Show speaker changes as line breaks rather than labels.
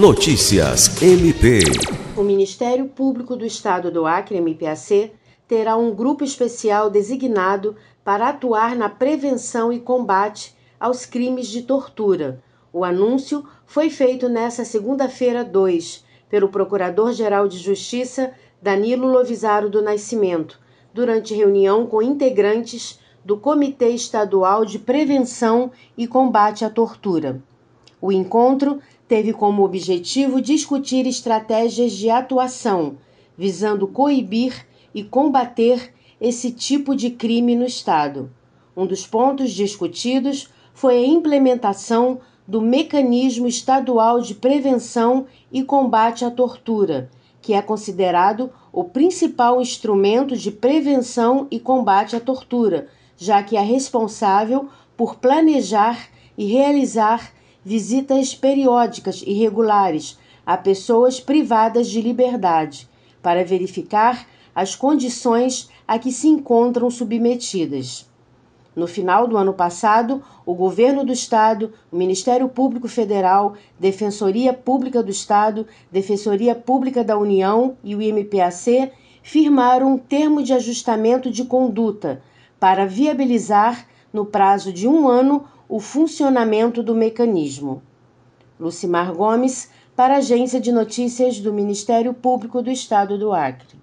Notícias MP.
O Ministério Público do Estado do Acre, MPAC, terá um grupo especial designado para atuar na prevenção e combate aos crimes de tortura. O anúncio foi feito nesta segunda-feira 2 pelo Procurador-Geral de Justiça Danilo Lovisaro do Nascimento, durante reunião com integrantes do Comitê Estadual de Prevenção e Combate à Tortura. O encontro teve como objetivo discutir estratégias de atuação visando coibir e combater esse tipo de crime no Estado. Um dos pontos discutidos foi a implementação do Mecanismo Estadual de Prevenção e Combate à Tortura, que é considerado o principal instrumento de prevenção e combate à tortura, já que é responsável por planejar e realizar visitas periódicas e regulares a pessoas privadas de liberdade, para verificar as condições a que se encontram submetidas. No final do ano passado, o Governo do Estado, o Ministério Público Federal, Defensoria Pública do Estado, Defensoria Pública da União e o IMPAC firmaram um termo de ajustamento de conduta para viabilizar, no prazo de um ano, o funcionamento do mecanismo. Lucimar Gomes, para a Agência de Notícias do Ministério Público do Estado do Acre.